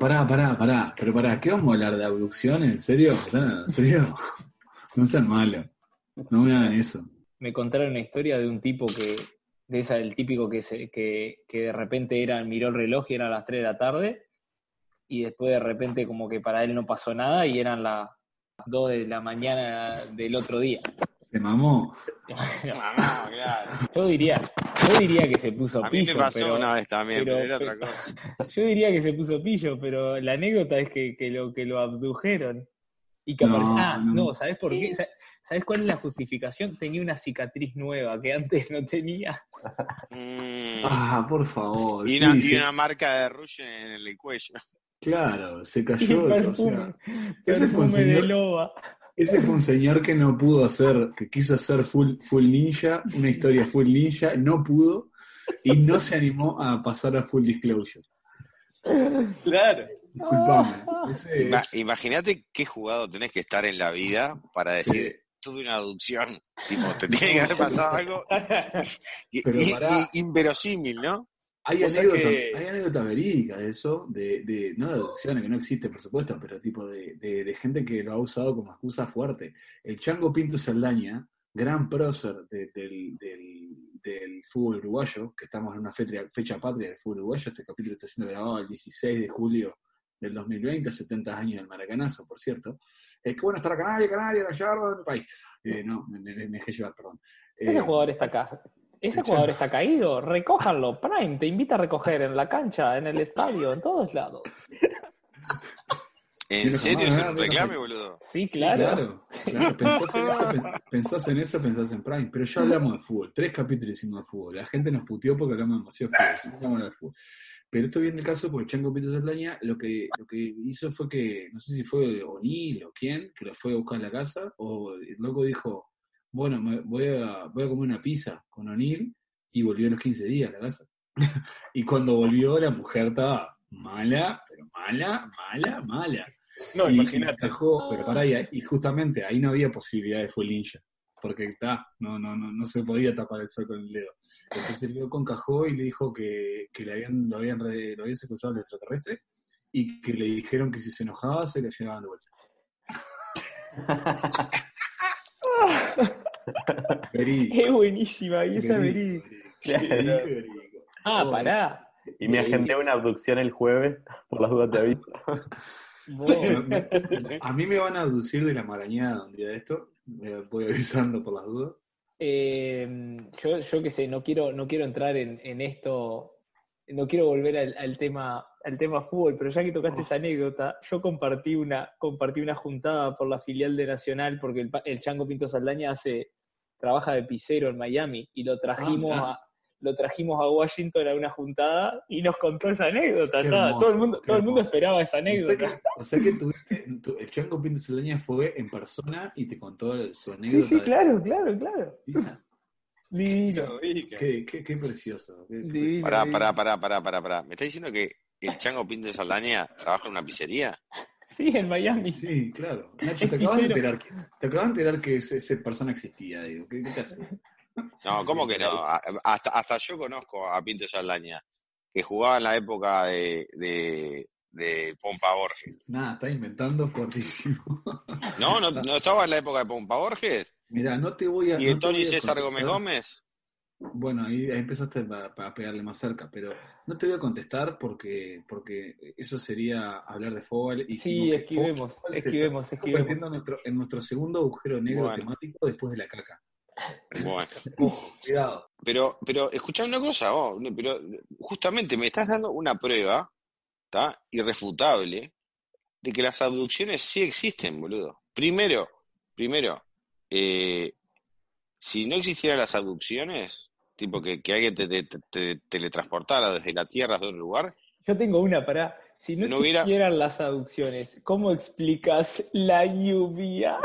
Pará, pará, pará. Pero pará, ¿qué vamos a hablar de abducción? ¿En serio? ¿En serio? No sean malos. No me hagan eso. Me contaron una historia de un tipo que, de esa, el típico que, se, que, que de repente era, miró el reloj y eran las 3 de la tarde, y después de repente como que para él no pasó nada y eran las 2 de la mañana del otro día. ¿Se mamó? Mamá, claro. Yo diría, yo diría que se puso A mí me pillo, pasó pero, una vez también, pero, pero- era otra cosa. yo diría que se puso pillo, pero la anécdota es que, que lo, que lo abdujeron. Y que No, apareció- ah, no. no, ¿sabes por qué? Sa- ¿Sabes cuál es la justificación? Tenía una cicatriz nueva que antes no tenía. Mm. Ah, por favor. y, sí, una, y sí, una marca de Ruge en el cuello. Claro, se Y cayó. eso, o perfume, ese fue un perfume de loba. Ese fue un señor que no pudo hacer, que quiso hacer full, full ninja, una historia full ninja, no pudo y no se animó a pasar a full disclosure. Claro. Disculpame. Es- Imagínate qué jugado tenés que estar en la vida para decir, tuve una adopción. Tipo, te tiene que haber pasado algo y- Pero y- pará. y- inverosímil, ¿no? Hay anécdotas que- hay anécdotas verídicas de eso, de, de, no de adopciones, que no existe, por supuesto, pero tipo de, de, de gente que lo ha usado como excusa fuerte. El Chango Pinto Saldaña, gran prócer de- del, del, del fútbol uruguayo, que estamos en una fecha, fecha patria del fútbol uruguayo, este capítulo está siendo grabado el 16 de julio del 2020, 70 años del Maracanazo, por cierto. Es que bueno, estar a Canaria, Canaria, la yarda del país. Eh, no, me, me- me dejé llevar, perdón. Ese Eh, jugador está acá. Ese jugador está caído. Recójanlo. Prime te invita a recoger en la cancha, en el estadio, en todos lados. ¿En serio es un reclame, boludo? Sí, Sí, claro. Claro, claro. Pensás, en eso, pen- pensás en eso, pensás en Prime. Pero ya hablamos de fútbol. Tres capítulos hicimos de fútbol. La gente nos puteó porque hablamos demasiado de fútbol. de fútbol. Pero esto viene el caso porque Chango Pinto de Plaña lo que, lo que hizo fue que, no sé si fue O'Neill o quién, que lo fue a buscar a la casa, o el loco dijo, bueno, me- voy a, voy a comer una pizza con O'Neill, y volvió a los 15 días a la casa. y cuando volvió, la mujer estaba mala, pero mala, mala, mala. No, imagínate. pero pará, y, y justamente ahí no había posibilidad de full ninja, porque está, no, no, no, no se podía tapar el sol con el dedo. Entonces el loco encajó y le dijo que, que le habían, lo, habían, re- lo habían secuestrado al extraterrestre y que le dijeron que si se enojaba se le llevaban de vuelta. Verídico. Es buenísima, y esa verídica. Ah, Oh, pará. Y me agendé una abducción el jueves, por las dudas te aviso. A mí me van a aducir de la marañada un día de esto, me voy avisando por las dudas. Eh, yo, yo qué sé, no quiero, no quiero entrar en, en esto, no quiero volver al, al tema, al tema fútbol, pero ya que tocaste esa anécdota, yo compartí una, compartí una juntada por la filial de Nacional, porque el, el Chango Pinto Saldaña hace, trabaja de pisero en Miami, y lo trajimos Ah, a, lo trajimos a Washington a una juntada y nos contó esa anécdota. Hermoso, todo el mundo, todo el mundo esperaba esa O sea anécdota. que, o sea que tuviste- tu- el Chango Pinto Saldaña fue en persona y te contó su anécdota. Sí, sí, de- claro, claro, claro. Divino. Qué, qué, qué precioso. qué- Divino. precioso. Pará, pará, pará, pará, pará, pará. ¿Me estás diciendo que el Chango Pinto de Saldaña trabaja en una pizzería? Sí, en Miami. Sí, claro. Nacho, te acabas de enterar que, te acabas de enterar que ese- esa persona existía, digo. ¿Qué, qué te hace? No, ¿cómo que no? Hasta, hasta yo conozco a Pinto Saldaña, que jugaba en la época de, de, de Pompa Borges. Nada, está inventando fuertísimo. No, no, no estaba en la época de Pompa Borges. Mira, no te voy a. ¿Y de no Tony César. Gómez Gómez? Bueno, ahí, ahí empezaste para pegarle más cerca, pero no te voy a contestar porque, porque eso sería hablar de fútbol. Y Sí, esquivemos, se esquivemos, esquivemos. convirtiendo en nuestro, en nuestro segundo agujero negro Bueno. temático después de la caca. Bueno. Cuidado. Pero, pero, escuchá una cosa, vos, pero justamente me estás dando una prueba, ¿está? Irrefutable, de que las abducciones sí existen, boludo. Primero, primero, eh, si no existieran las abducciones, tipo que, que alguien te, te- te- teletransportara desde la Tierra a otro lugar, Yo tengo una para. Si no, No hubiera- existieran las aducciones, ¿cómo explicas la lluvia?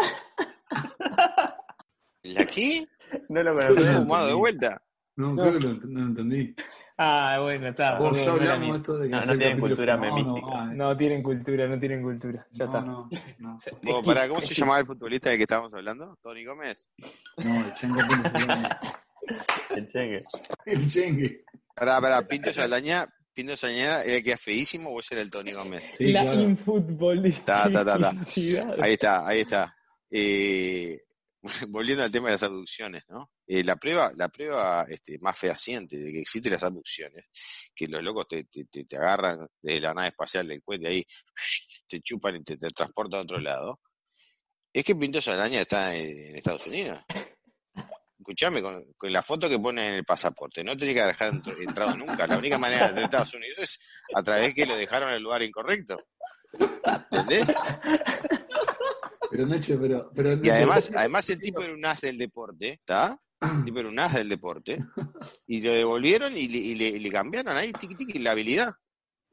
¿la aquí? No lo ¿Te conocía. no fumado de vuelta? No, No. creo que lo no lo entendí. Ah, bueno, está. Vos ya no hablamos esto de que No, no tienen cultura fumado, no, memística. ah, No tienen cultura, no tienen cultura. Ya no, está. no, no. Pará, ¿Cómo se llamaba el futbolista del que estábamos hablando? ¿Tony Gómez? No, el Saldaña. El chengue. El Chengue. Pará, pará, Pinto Saldaña Pinto Sañera era el que era feísimo o ese era el Tony Gómez. Sí, la claro. infutbolicidad. Ta, ta, ta, ta. Ahí está, ahí está. Eh, volviendo al tema de las abducciones, ¿no? Eh, la prueba, la prueba este, más fehaciente de que existen las abducciones, que los locos te, te, te, te agarran de la nave espacial del cohete ahí, te chupan y te, te transportan a otro lado, es que Pinto Saldaña está en, Estados Unidos. Escuchame, con, la foto que pone en el pasaporte, no tenía que dejar entr- entrado nunca. La única manera de entrar a Estados Unidos es a través que lo dejaron en el lugar incorrecto. ¿Entendés? Pero Nacho, pero, pero Y además, además el tipo era un as del deporte, ¿está? El tipo era un as del deporte. Y lo devolvieron y le, y le, y le cambiaron ahí, tiqui, tiqui, la habilidad.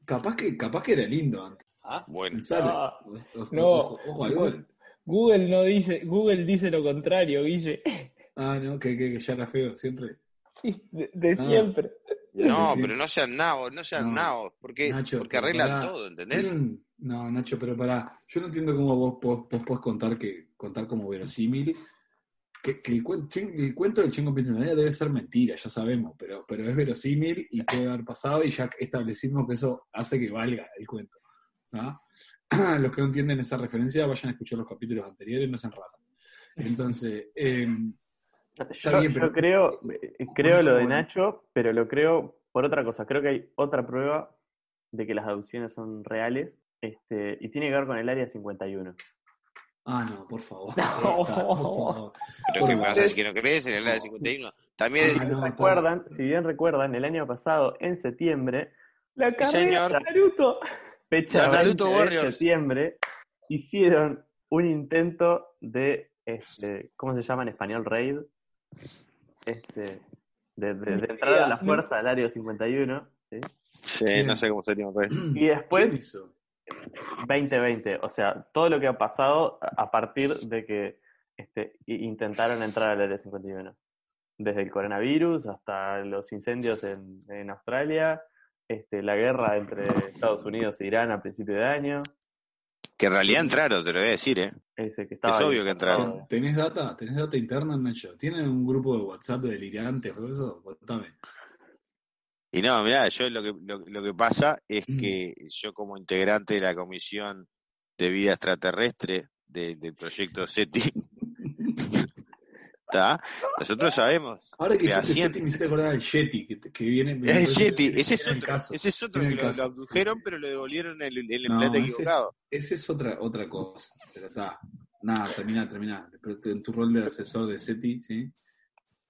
capaz que, capaz que era lindo antes. Ah, Bueno. Ah, O- o- no. ojo, ojo al gol. Google no dice, Google dice lo contrario, Guille. Ah, no, que, que, que ya era feo, siempre. Sí, de, de Ah. No, pero no sean nabos, no sean No. nabos, porque, Nacho, porque arreglan todo, ¿entendés? No, Nacho, pero pará. Yo no entiendo cómo vos, vos, vos podés contar que contar como verosímil que, que el, cuento del Chingo Pintanera debe ser mentira, ya sabemos, pero, pero es verosímil y puede haber pasado y ya establecimos que eso hace que valga el cuento. Los que no entienden esa referencia vayan a escuchar los capítulos anteriores, no sean ratas. Entonces, eh, Yo, bien, yo pero- creo, eh, creo lo de. Nacho, pero lo creo por otra cosa. Creo que hay otra prueba de que las adopciones son reales este, y tiene que ver con el área 51. ah, no, por favor. No. Basta, por favor. Pero ¿qué pasa si que no crees en el área 51? También es, Ah, no, recuerdan, si bien recuerdan, el año pasado, en septiembre, La carrera Señor. de Naruto. fecha La Naruto 20 de Warriors. septiembre, hicieron un intento de, este, ¿cómo se llama en español? Raid. Este, de, de- de entrar a la fuerza del área 51. ¿sí? Sí, no sé cómo sería rey. Y ¿Quién después, hizo? 2020, o sea, todo lo que ha pasado a partir de que este, intentaron entrar al área 51. Desde el coronavirus hasta los incendios en, en Australia, este, la guerra entre Estados Unidos e Irán a principio de año, Que en realidad entraron, te lo voy a decir, ¿eh? ese que estaba Es ahí obvio que entraron. ¿Tenés data? ¿Tenés data interna, Nacho? ¿Tienen un grupo de WhatsApp de delirantes o eso? Contame. Y no, mirá, yo lo que, lo, lo que pasa es Mm. que yo como integrante de la Comisión de Vida Extraterrestre de- del proyecto SETI, ¿está? Nosotros sabemos, Ahora que. Yeti, me hiciste acordar del Yeti, que, que viene... Es el Yeti, ese es el otro, caso, ese es otro que el lo, lo abdujeron, sí. pero lo devolvieron en el, en el No, es, equivocado. ese es otra, otra cosa, pero está. Nada, termina, termina. En tu rol de asesor de SETI, ¿sí?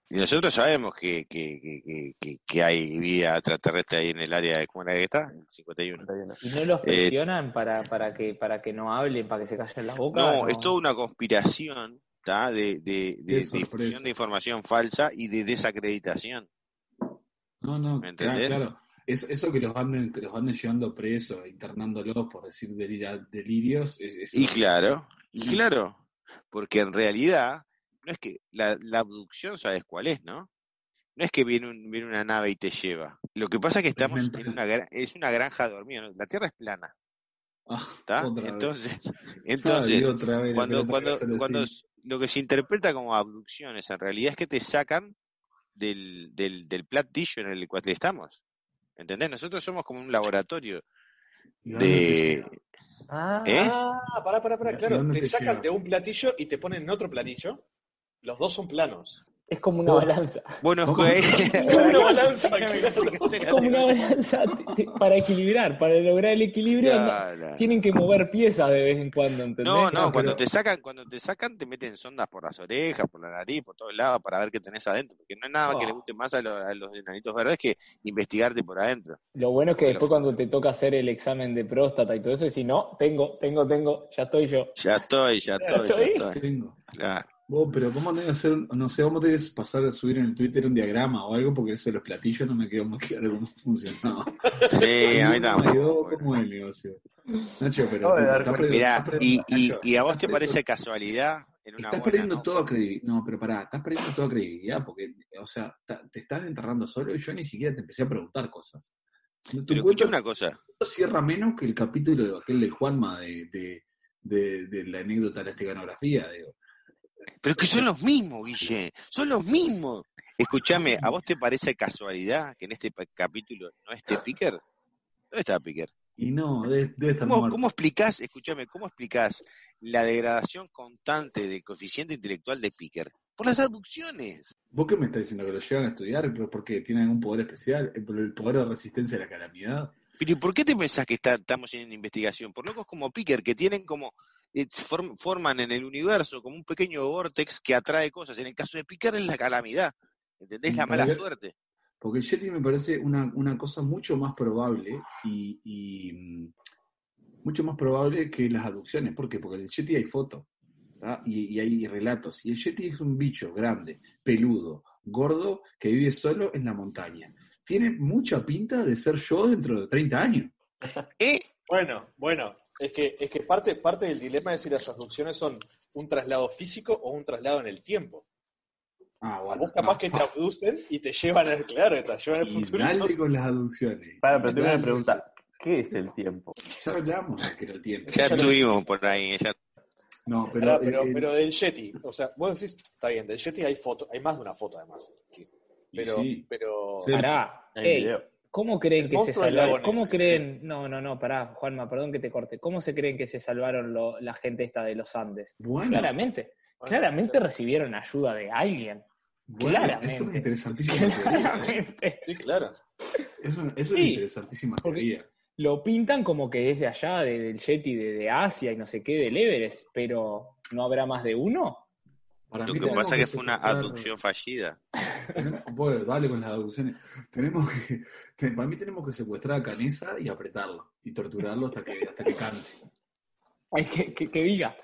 Y nosotros sabemos que, que, que, que, que- hay vida extraterrestre ahí en el área de, ¿cómo era que está? El 51. 51. ¿Y no los Eh, presionan para, para, que, para que no hablen, para que se callen la boca? No, es toda una conspiración. De, de, de difusión de información falsa y de desacreditación. No, no, ¿Me claro, entendés? claro. Es, eso que los anden, que los anden llevando presos, internándolos por decir delirios, es, es- Y claro, y claro, porque en realidad no es que la, la abducción, ¿sabes cuál es, no? No es que viene, un- viene una nave y te lleva. Lo que pasa es que estamos en una, es una granja dormida. La Tierra es plana, Ah, ¿está? vez. Entonces, Ay, entonces otra vez, la cuando, cuando, cuando lo que se interpreta como abducciones en realidad es que te sacan del, del, del platillo en el cual estamos. ¿Entendés? Nosotros somos como un laboratorio ¿Y dónde de... te lleva? Ah, ¿Eh? Ah, pará, pará, pará, ¿Y claro. Te sacan de un platillo y te ponen en otro platillo. Los dos son planos. Es como una Oh. balanza. Bueno, es Como una balanza, Escúchame, claro. ¿por qué te Es como una para equilibrar, para lograr el equilibrio. no-. Tienen que mover piezas de vez en cuando, ¿entendés? No, no, Ah, cuando pero- te sacan, cuando te sacan te meten sondas por las orejas, por la nariz, por todos lados para ver qué tenés adentro, porque no hay nada que Oh. le guste más a, los- a los enanitos verdes que investigarte por adentro. Lo bueno es que después cuando te toca hacer el examen de próstata y todo eso, si no, tengo, tengo, tengo, ya estoy yo. Ya estoy, ya estoy, ya estoy. estoy. Tengo. Claro. Vos, pero ¿cómo tenés que hacer, un- no sé, a tener que pasar a subir en el Twitter un diagrama o algo, porque eso de los platillos no me quedó muy claro cómo funcionaba. Sí, a mí tampoco. ¿Cómo es el negocio? Nacho, pero Mirá, y, y, Nacho, y a vos te parece casualidad en una Estás buena, perdiendo ¿no? toda credibilidad. No, pero pará, estás perdiendo toda credibilidad porque, o sea, te estás enterrando solo y yo ni siquiera te empecé a preguntar cosas. Tu Pero escucha una cosa. cierra menos que el capítulo de aquel del Juanma de, de, de, de la anécdota de la esteganografía. Digo. Pero que son los mismos, Guille. Son los mismos. Escúchame, ¿a vos te parece casualidad que en este capítulo no esté Picker? ¿Dónde está Picker? Y no, debe, debe estar ¿Cómo, cómo explicás, escúchame, cómo explicás la degradación constante del coeficiente intelectual de Picker? Por las abducciones. ¿Vos qué me estás diciendo? ¿Que lo llevan a estudiar? ¿Pero porque tienen algún poder especial? ¿El el poder de resistencia a la calamidad? Pero ¿y por qué te pensás que está- estamos en investigación? Por locos como Picker, que tienen como, eh, forman en el universo como un pequeño vortex que atrae cosas. En el caso de Picker es la calamidad, ¿entendés? La mala Porque- suerte. Porque el Yeti me parece una, una cosa mucho más probable y, y, mm, mucho más probable que las abducciones. ¿Por qué? Porque en el Yeti hay fotos y, y hay relatos. Y el Yeti es un bicho grande, peludo, gordo, que vive solo en la montaña. Tiene mucha pinta de ser yo dentro de 30 años. ¿Eh? Bueno, bueno, es que, es que parte, parte del dilema es si las abducciones son un traslado físico o un traslado en el tiempo. Ah, bueno. vos capaz no. que te abducen y te llevan al, claro, te llevan al futuro. dale sos- con las abducciones. Para, pero tengo una pregunta. ¿Qué es el tiempo? Ya hablamos que era el tiempo. Ya estuvimos por ahí. Ya... No, pero, pero, pero del Yeti, o sea, vos decís, está bien, del Yeti hay foto, hay más de una foto además. Pero, sí. pero Sí. Pará. Hay video. ¿Cómo creen El que se salvaron? ¿Cómo creen? No, no, no, pará, Juanma, perdón que te corte. ¿Cómo se creen que se salvaron lo- la gente esta de los Andes? Bueno, Claramente, Bueno, claramente recibieron ayuda de alguien. bueno, claramente. es una interesantísima teoría. ¿eh? Claramente. Sí, claro. Es una, es una interesantísima teoría. Lo pintan como que es de allá, de- del Yeti de, de Asia y no sé qué, del Everest, pero ¿no habrá más de uno? Para Lo que pasa es que fue una abducción fallida. Bueno, dale con las abducciones. Tenemos que, te- para mí tenemos que secuestrar a Canesa y apretarlo y torturarlo hasta que, hasta que cante. Ay, que, que- que diga,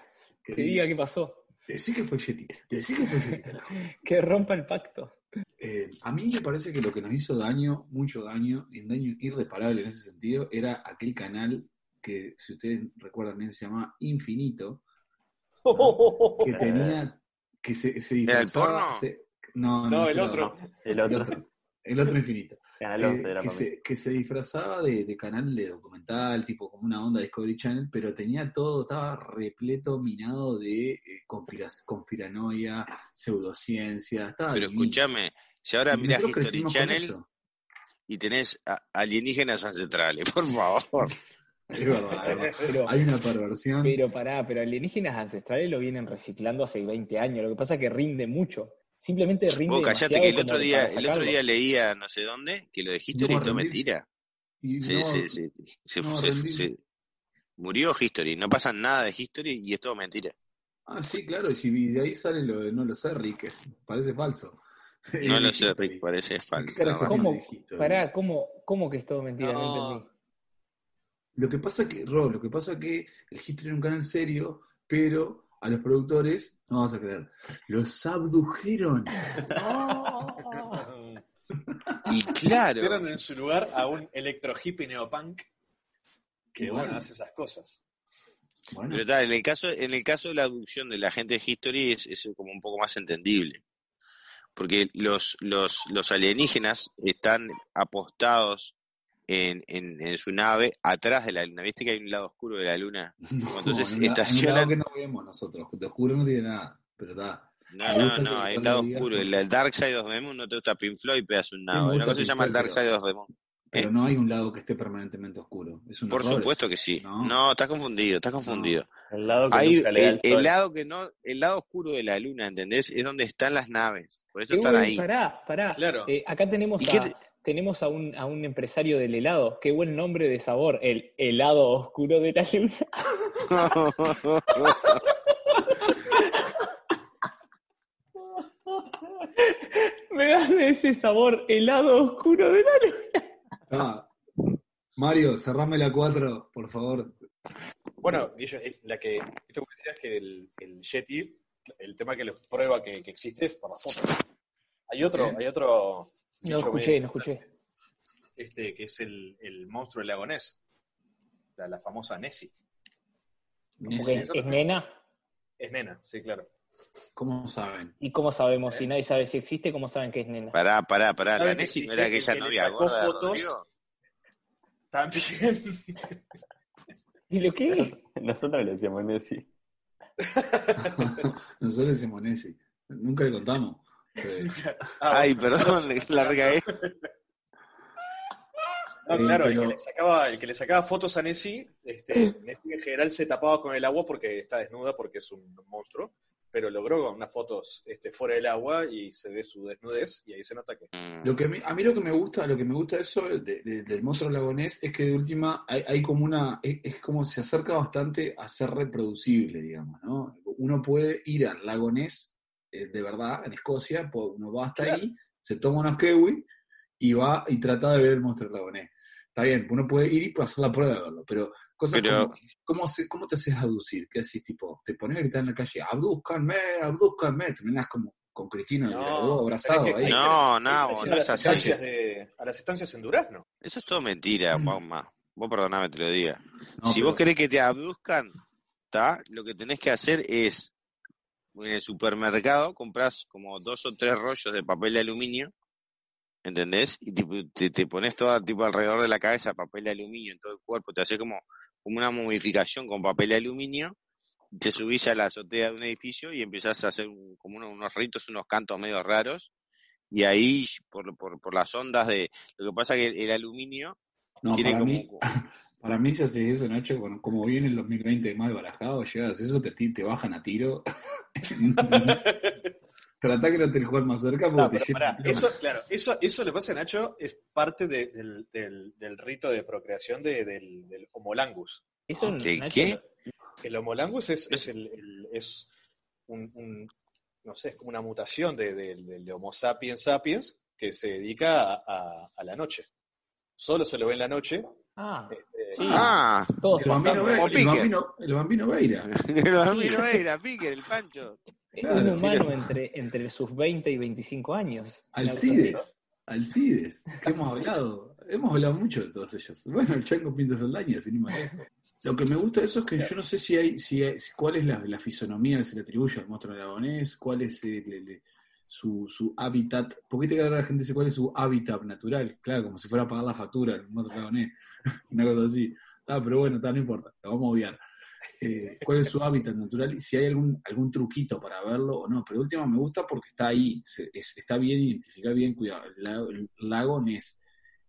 que diga qué pasó, Decí que fue Yeti. Decí que fue Yeti. que rompa el pacto. Eh, a mí me parece que lo que nos hizo daño, mucho daño, y un daño irreparable en ese sentido, era aquel canal que, si ustedes recuerdan bien, se llama Infinito, que tenía, que se, se ¿Era el disfrazaba- se- no, no, No, ese el otro. El El otro. otro, el otro Infinito. Canal Eh, 11 era que, se, que se disfrazaba de, de canal de documental, tipo como una onda Discovery Channel, pero tenía todo, estaba repleto, minado de eh, conspira- conspiranoia, pseudociencia, estaba Pero escúchame, si ahora nosotros History Channel y tenés a- alienígenas ancestrales, por favor. Es verdad, es verdad. Pero, Hay una perversión. pero pará, pero alienígenas ancestrales lo vienen reciclando hace 20 años. Lo que pasa es que rinde mucho. Simplemente rinde Vos callate que el otro día, el otro día leía no sé dónde, que lo de History No es mentira. Y Se, no- se, se, se- no se- rendir. se- murió History, no pasa nada de History y es todo mentira. Ah, sí, claro, y si de ahí sale lo de no lo sé, Rick, parece falso. No lo sé. Rick, parece ¿Qué falso. ¿Cómo? Pará, ¿cómo, ¿cómo que es todo mentira? No, No. entendí. Lo que pasa que, Rob, lo que pasa que el History era un canal serio, pero a los productores, no vas a creer, los abdujeron. Y claro, Vieron en su lugar a un electro hippie neopunk que, bueno, bueno. hace esas cosas. Bueno, pero tal, en el caso, en el caso de la abducción de la gente de History es, es como un poco más entendible. Porque los, los, los alienígenas están apostados en, en, en su nave atrás de la luna. ¿Viste que hay un lado oscuro de la luna? no, entonces en un la- en un estacionan- lado que no vemos nosotros, de oscuro no tiene nada, pero está. No, no, no, hay un lado oscuro. El, el Dark Side of the Moon no te gusta Pink Floyd, pegas un gusta cosa se llama el Dark Side of the Moon. Pero ¿Eh? no hay un lado que esté permanentemente oscuro. Es un Por supuesto eso. que sí. No. No, estás confundido, estás confundido. El lado que Hay nunca le da el, el el sol. lado que no, el lado oscuro de la luna, ¿entendés? Es donde están las naves. Por eso Eh, están uy, ahí. Pará, pará. Claro. Eh, acá tenemos ¿Y qué a, te- tenemos a un, a un empresario del helado. Qué buen nombre de sabor. El helado oscuro de la luna. Me das de ese sabor helado oscuro de la luna. Ah, Mario, cerrame la 4, por favor. Bueno, es la que, esto que decías que el, el Yeti, el tema que les prueba que, que existe es por la foto. Hay otro, ¿Eh? hay otro No escuché, no escuché. este, que es el, el monstruo del lago Ness, la, la famosa Nessie. ¿Es nena? Es nena, sí, claro. ¿Cómo saben? ¿Y cómo sabemos? Si nadie sabe si existe, ¿cómo saben que es nena? Pará, pará, pará. La ¿Saben que Nessie no era el aquella novia sacó gorda fotos? Rodrigo. También. ¿Y lo que? Nosotros le decíamos Nessie. Nosotros le decimos Nessie. Nunca le contamos. Sí. Ah, Ay, perdón, la recagué. No, claro, el, que le sacaba, el que le sacaba fotos a Nessie, este, Nessie en general se tapaba con el agua porque está desnuda, porque es un monstruo, pero logró unas fotos este, fuera del agua y se ve su desnudez y ahí se nota que... Mm. Lo que me- a mí lo que me gusta, lo que me gusta de eso de- de- del monstruo lagonés es que de última hay, hay como una, es, es como se acerca bastante a ser reproducible, digamos, ¿no? Uno puede ir al lagonés eh, de verdad en Escocia, uno va hasta Claro. ahí, se toma unos kiwi y va y trata de ver el monstruo lagonés. Está bien, uno puede ir y hacer la prueba de verlo, pero cosas Pero- como, ¿cómo, se- ¿cómo te haces aducir? ¿Qué haces? Tipo, te pones a gritar en la calle, abdúzcanme, abdúzcanme, terminás como con Cristina No, abrazado es que ahí. No, no, no es a así. las estancias de- a las estancias en Durazno. Eso es todo mentira, Mm. Juanma. Vos perdoname, te lo diga. No, si pero- vos querés que te abduzcan, ¿tá? lo que tenés que hacer es, en el supermercado, compras como dos o tres rollos de papel de aluminio, ¿entendés? Y tipo, te, te pones todo tipo alrededor de la cabeza papel de aluminio en todo el cuerpo, te haces como, como una momificación con papel de aluminio, te subís a la azotea de un edificio y empezás a hacer un- como unos, unos ritos, unos cantos medio raros, y ahí, por, por, por las ondas de... Lo que pasa es que el, el aluminio No, tiene para, como... mí, para mí si haces eso, Nacho, con- como viene el 2020 mal barajado, llegas a eso, te, te bajan a tiro. Tratá que no te juegues más cerca porque No, te pero pará, eso, claro, eso, eso le pasa a Nacho, es parte de- del, del- del rito de procreación de- del, del homolangus. Eso, ¿De Nacho, qué? El homolangus es, es, el, el- es un, un- no sé, es como una mutación de, de- del de Homo sapiens sapiens que se dedica a, a- a la noche. Solo se lo ve en la noche. Ah, este, Sí. Ah, todos El bambino, pasamos. Ve- Como el, bambino, el bambino Veira. el bambino era, Pique, el Pancho. Claro, un humano entre, entre sus 20 y 25 años. Alcides. Alcides. Que hemos hablado. Hemos hablado mucho de todos ellos. Bueno, el Chango Pinta Saldaña, sin más. Lo que me gusta de eso es que yo no sé si hay, si hay- cuál es la, la fisonomía que se le atribuye al monstruo aragonés, cuál es el- el- el- su, su hábitat. ¿Por qué te queda la gente dice cuál es su hábitat natural? Claro, como si fuera a pagar la factura el monstruo aragonés. Una cosa así. Ah, pero bueno, no importa, lo vamos a obviar. Eh, ¿Cuál es su hábitat natural? Y si hay algún, algún truquito para verlo o no. Pero última me gusta porque está ahí, se- es- está bien identificado, bien cuidado. El lago, el lago Ness.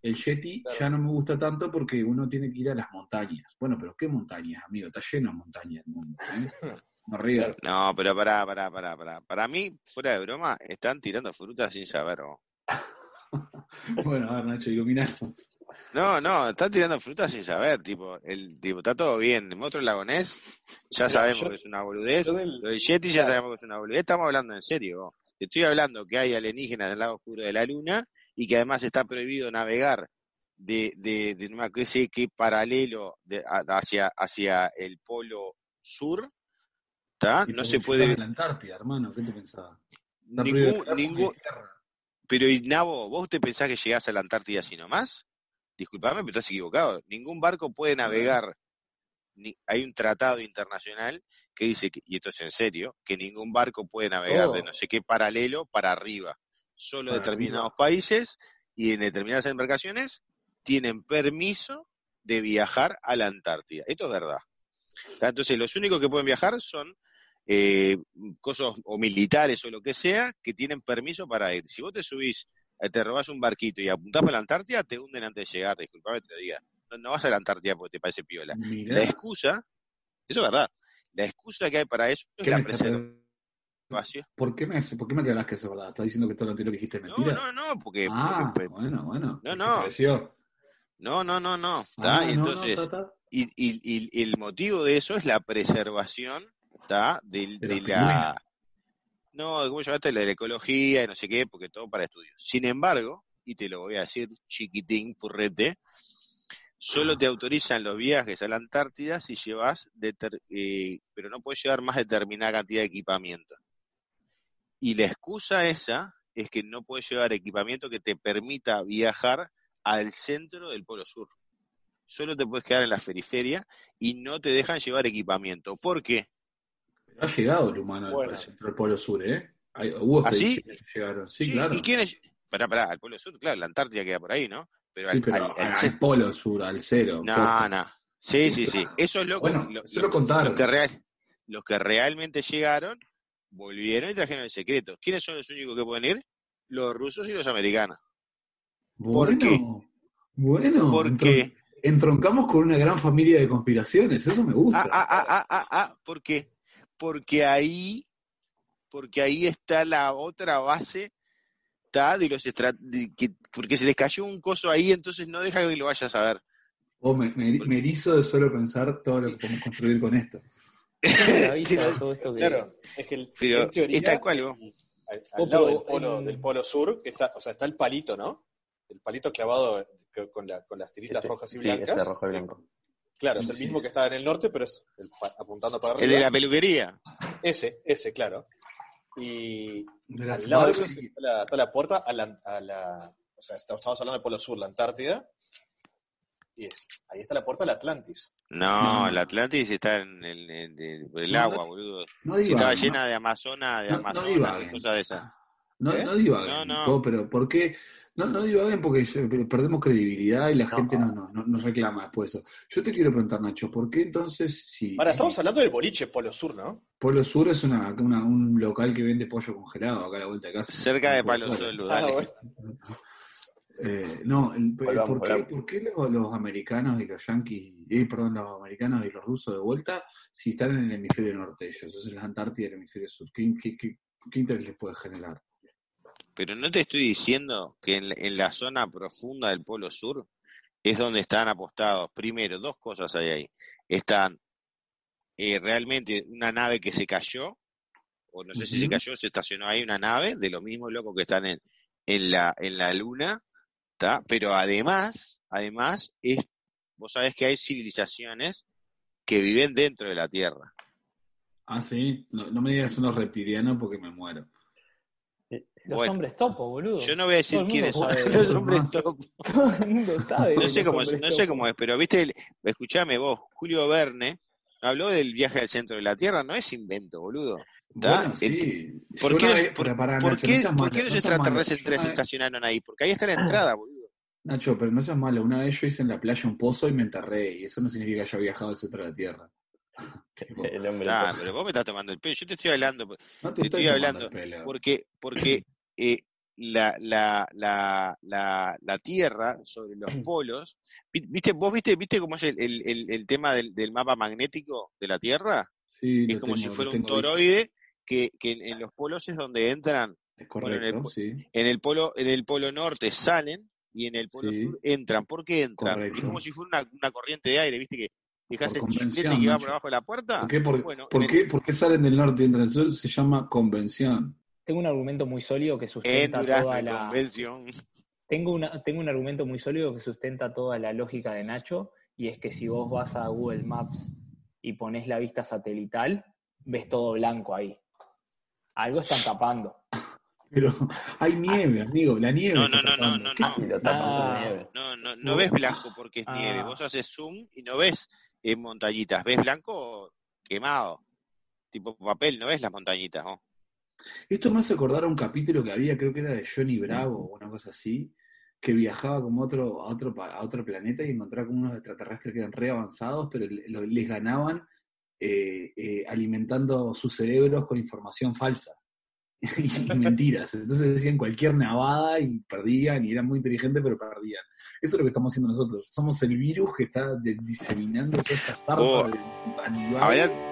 El Yeti Claro. ya no me gusta tanto porque uno tiene que ir a las montañas. Bueno, pero ¿qué montañas, amigo? Está lleno de montañas el mundo. ¿eh? No, pero pará, pará, pará, pará. Para mí, fuera de broma, están tirando frutas sin saber. ¿no? Bueno, a ver, Nacho, iluminarnos. No, no, están tirando frutas sin saber, tipo, el tipo, está todo bien. El monstruo lagonés, ya sabemos yo- que es una boludez. del- Lo del Yeti ya claro. sabemos que es una boludez. Estamos hablando en serio. vos. Te estoy hablando que hay alienígenas en el lado oscuro de la luna y que además está prohibido navegar de, de, de no me sé qué paralelo de- a- hacia, hacia el polo sur. ¿Tá? Y No se puede. a la Antártida, hermano, ¿qué te pensabas? Está prohibido Ningún, ningún. Pero, y, Nabo, ¿vos te pensás que llegás a la Antártida así nomás? Disculpame, pero estás equivocado. Ningún barco puede navegar. Ni, hay un tratado internacional que dice, que, y esto es en serio, que ningún barco puede navegar de Oh. no sé qué paralelo para arriba. Solo Para determinados arriba. países y en determinadas embarcaciones tienen permiso de viajar a la Antártida. Esto es verdad. Entonces, los únicos que pueden viajar son eh, cosas o militares o lo que sea que tienen permiso para ir. Si vos te subís, eh, te robás un barquito y apuntás para la Antártida, te hunden antes de llegar, disculpame te lo diga. No, no vas a la Antártida porque te parece piola. Mirá, La excusa, eso es verdad, la excusa que hay para eso es ¿qué la preservación. ¿Por qué, me, ¿Por qué me aclarás que eso es verdad? ¿Estás diciendo que todo lo anterior que dijiste es No, mentira? no, no, porque... ah, porque- bueno, bueno. No, ¿Qué no. no, no, no, no. Ah, no, no, entonces, ta, ta. y, y- y el motivo de eso es la preservación De la no ¿cómo llamaste? la de la ecología y no sé qué porque todo para estudios sin embargo y te lo voy a decir chiquitín purrete solo te autorizan los viajes a la Antártida si llevas eh, pero no puedes llevar más determinada cantidad de equipamiento y la excusa esa es que no puedes llevar equipamiento que te permita viajar al centro del Polo Sur solo te puedes quedar en la periferia y no te dejan llevar equipamiento. ¿Por qué? Ha llegado el humano al- Bueno. al centro del Polo Sur, ¿eh? Hay, hubo ¿Ah, sí? que llegaron. Sí, Sí, claro. ¿Y quién es? Pará, pará, al Polo Sur, claro, la Antártida queda por ahí, ¿no? Pero Sí, al, pero al- al, al Polo Sur, al cero. No, no. Sí, sí, Sí. Eso es lo, Bueno, lo- eso lo contaron. los que real- los que realmente llegaron, volvieron y trajeron el secreto. ¿Quiénes son los únicos que pueden ir? Los rusos y los americanos. Bueno, qué? Bueno, Porque, entron- entroncamos con una gran familia de conspiraciones, eso me gusta. ah, ah, ah, ah, ah, ah, ¿por qué? Porque ahí, porque ahí está la otra base, está de los de que- porque se les cayó un coso ahí, entonces no deja que lo vayas a ver. Oh, me, me, me erizo de solo pensar todo lo que podemos construir con esto. Todo que... Claro, es que el, Pero en teoría, es tal cual, vos. al, Oh, al lado del polo, en- del polo sur, que está, o sea, está el palito, ¿no? El palito clavado que- con, la- con las tiritas Este, rojas y sí, blancas. este rojo y blanco. Claro, es el mismo que está en el norte, pero es el apuntando para El arriba. de la peluquería. Ese, ese, claro. Y De al lado de eso está la, está la puerta a la, a la- O sea, estamos hablando del polo sur, la Antártida. Y es, ahí está la puerta al Atlantis. No, No. el Atlantis está en el, en el- el No, agua, no- boludo. no Si estaba llena de Amazonas, de No- no Amazonas y divaguen. cosas de esas. No, ¿Eh? no divaguen, No, no. Pero ¿por qué? No, no divaguen porque perdemos credibilidad y la No. gente no, no, no- nos reclama después eso. Yo te quiero preguntar, Nacho, ¿por qué entonces si, Ahora, si estamos hablando del boliche polo sur, ¿no? Polo Sur es una, una- un local que vende pollo congelado acá a la vuelta de casa? Cerca de Polo Palo Sur. Ah, bueno. Eh, no, el- Volvamos, ¿por, qué, volvamos. por qué los, los americanos y los yanquis, eh, perdón, los americanos y los rusos de vuelta, si están en el hemisferio norte ellos, eso es la Antártida y el hemisferio sur? ¿Qué, qué, qué- qué interés les puede generar? Pero no te estoy diciendo que en, la- en la zona profunda del Polo Sur es donde están apostados. Primero, dos cosas hay ahí. Están eh, realmente una nave que se cayó, o no sé si se cayó, se estacionó ahí una nave, de los mismos locos que están en, en, la, en la Luna, ¿tá? Pero además, además, es, vos sabés que hay civilizaciones que viven dentro de la Tierra. Ah, sí, no, no me digas unos reptilianos porque me muero. Los Bueno. hombres topo, boludo. Yo no voy a decir quiénes son los hombres Más. top. Todo el mundo sabe. No sé cómo es, no sé topo. cómo es, pero viste, el- escuchame vos, Julio Verne habló del viaje al centro de la Tierra, no es invento, boludo. Bueno, sí. ¿Por qué, los- vez- por, pero pará, por Nacho, qué- no seas por malo, qué los no seas malo. extraterrestres se estacionaron ahí? Porque ahí está la entrada, boludo. Nacho, pero no seas malo. Una vez yo hice en la playa un pozo y me enterré, y eso no significa que haya viajado al centro de la Tierra. El hombre Ah, topo. pero vos me estás tomando el pelo. Yo te estoy hablando no te te estoy, estoy hablando porque, porque eh, la, la, la, la, la Tierra sobre los polos, vi- ¿viste, vos viste, viste cómo es el, el, tema del, del mapa magnético de la Tierra? Sí, Es como tengo- si fuera un toroide que, que en, en los polos es donde entran Es Bueno, en el correcto, po- sí. en el polo, en el polo norte salen y en el polo Sí. sur entran. ¿Por qué entran? Correcto. Es como si fuera una, una corriente de aire, ¿viste? Que dejas el chiflete que va por abajo de la puerta. ¿Por qué, por, Bueno, por el- qué, por qué salen del norte y entran al sur? Se llama convención. Tengo un argumento muy sólido que En sustenta Durazno, toda en la. convención. Tengo, una, tengo un argumento muy sólido que sustenta toda la lógica de Nacho, y es que si vos vas a Google Maps y pones la vista satelital, ves todo blanco ahí. Algo están tapando. Pero hay nieve, amigo, la nieve. No, no, no, no, Ah. No, no, no ves blanco porque es Ah. nieve. Vos haces zoom y no ves eh, montañitas. Ves blanco quemado. Tipo papel, no ves las montañitas, ¿no? Esto me hace acordar a un capítulo que había, creo que era de Johnny Bravo o una cosa así, que viajaba como otro, a, otro, a otro planeta y encontraba como unos extraterrestres que eran re avanzados, pero les ganaban eh, eh, alimentando sus cerebros con información falsa y mentiras. Entonces decían cualquier navada y perdían y eran muy inteligentes, pero perdían. Eso es lo que estamos haciendo nosotros. Somos el virus que está diseminando toda esta zarpa Oh. de